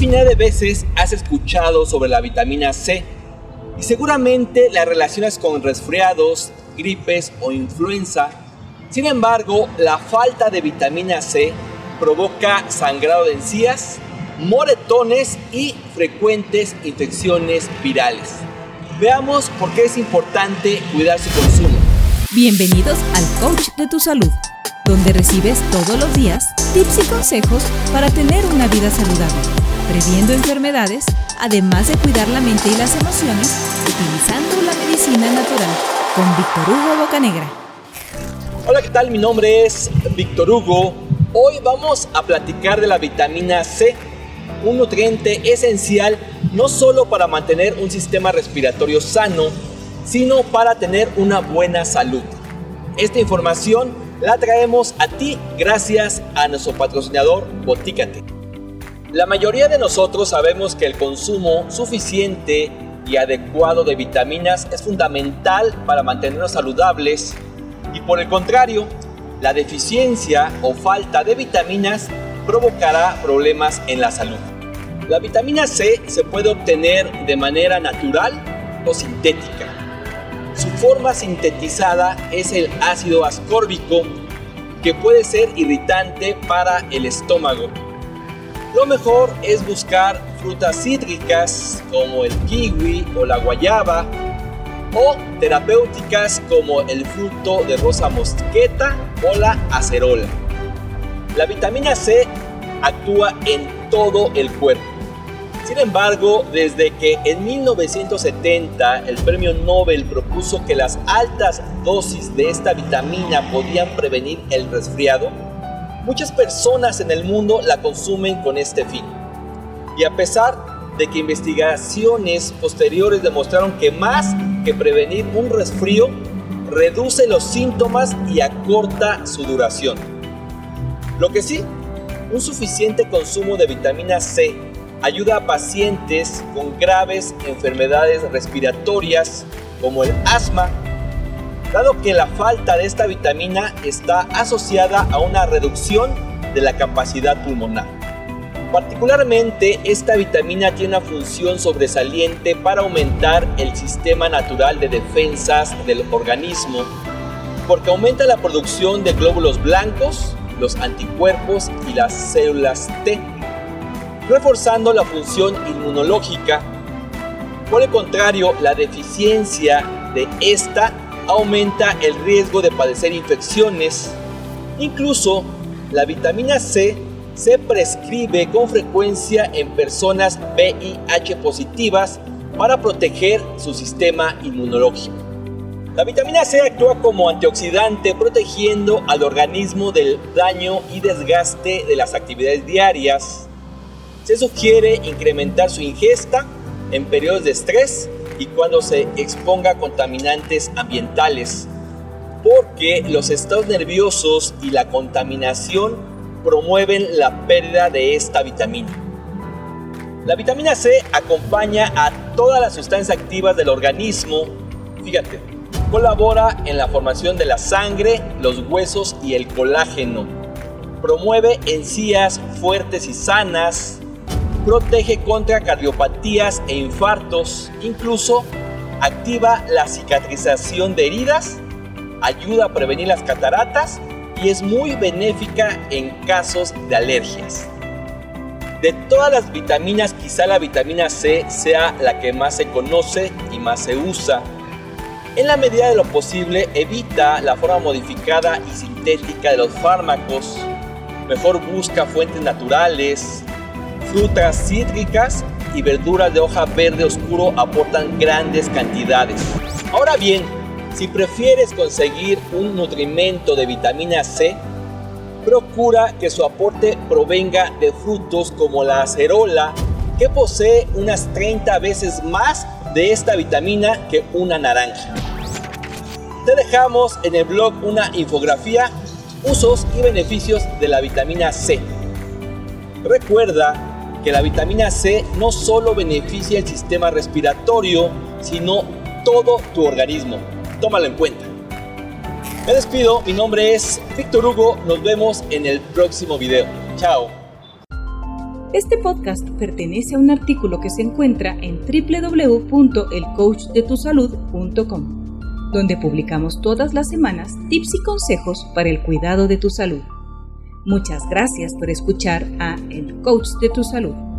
Infinidad de veces has escuchado sobre la vitamina C y seguramente la relacionas con resfriados, gripes o influenza. Sin embargo, la falta de vitamina C provoca sangrado de encías, moretones y frecuentes infecciones virales. Veamos por qué es importante cuidar su consumo. Bienvenidos al Coach de tu Salud, donde recibes todos los días tips y consejos para tener una vida saludable, previendo enfermedades, además de cuidar la mente y las emociones, utilizando la medicina natural, con Víctor Hugo Bocanegra. Hola, ¿qué tal? Mi nombre es Víctor Hugo. Hoy vamos a platicar de la vitamina C, un nutriente esencial no solo para mantener un sistema respiratorio sano, sino para tener una buena salud. Esta información la traemos a ti gracias a nuestro patrocinador Botícate. La mayoría de nosotros sabemos que el consumo suficiente y adecuado de vitaminas es fundamental para mantenernos saludables y por el contrario, la deficiencia o falta de vitaminas provocará problemas en la salud. La vitamina C se puede obtener de manera natural o sintética. Su forma sintetizada es el ácido ascórbico que puede ser irritante para el estómago. Lo mejor es buscar frutas cítricas como el kiwi o la guayaba o terapéuticas como el fruto de rosa mosqueta o la acerola. La vitamina C actúa en todo el cuerpo. Sin embargo, desde que en 1970 el premio Nobel propuso que las altas dosis de esta vitamina podían prevenir el resfriado, muchas personas en el mundo la consumen con este fin. Y a pesar de que investigaciones posteriores demostraron que más que prevenir un resfrío, reduce los síntomas y acorta su duración. Lo que sí, un suficiente consumo de vitamina C ayuda a pacientes con graves enfermedades respiratorias como el asma, dado que la falta de esta vitamina está asociada a una reducción de la capacidad pulmonar. Particularmente, esta vitamina tiene una función sobresaliente para aumentar el sistema natural de defensas del organismo, porque aumenta la producción de glóbulos blancos, los anticuerpos y las células T reforzando la función inmunológica. Por el contrario, la deficiencia de esta aumenta el riesgo de padecer infecciones. Incluso la vitamina C se prescribe con frecuencia en personas VIH positivas para proteger su sistema inmunológico. La vitamina C actúa como antioxidante protegiendo al organismo del daño y desgaste de las actividades diarias, se sugiere incrementar su ingesta en periodos de estrés y cuando se exponga a contaminantes ambientales, porque los estados nerviosos y la contaminación promueven la pérdida de esta vitamina. La vitamina C acompaña a todas las sustancias activas del organismo. Fíjate, colabora en la formación de la sangre, los huesos y el colágeno. Promueve encías fuertes y sanas, protege contra cardiopatías e infartos, incluso activa la cicatrización de heridas, ayuda a prevenir las cataratas y es muy benéfica en casos de alergias. De todas las vitaminas, quizá la vitamina C sea la que más se conoce y más se usa. En la medida de lo posible, evita la forma modificada y sintética de los fármacos. Mejor busca fuentes naturales, Frutas cítricas y verduras de hoja verde oscuro aportan grandes cantidades. Ahora bien, si prefieres conseguir un nutrimento de vitamina C, procura que su aporte provenga de frutos como la acerola, que posee unas 30 veces más de esta vitamina que una naranja. Te dejamos en el blog una infografía, usos y beneficios de la vitamina C. Recuerda que la vitamina C no solo beneficia el sistema respiratorio, sino todo tu organismo. Tómalo en cuenta. Me despido, mi nombre es Víctor Hugo, nos vemos en el próximo video. Chao. Este podcast pertenece a un artículo que se encuentra en www.elcoachdetusalud.com, donde publicamos todas las semanas tips y consejos para el cuidado de tu salud. Muchas gracias por escuchar a El Coach de tu Salud.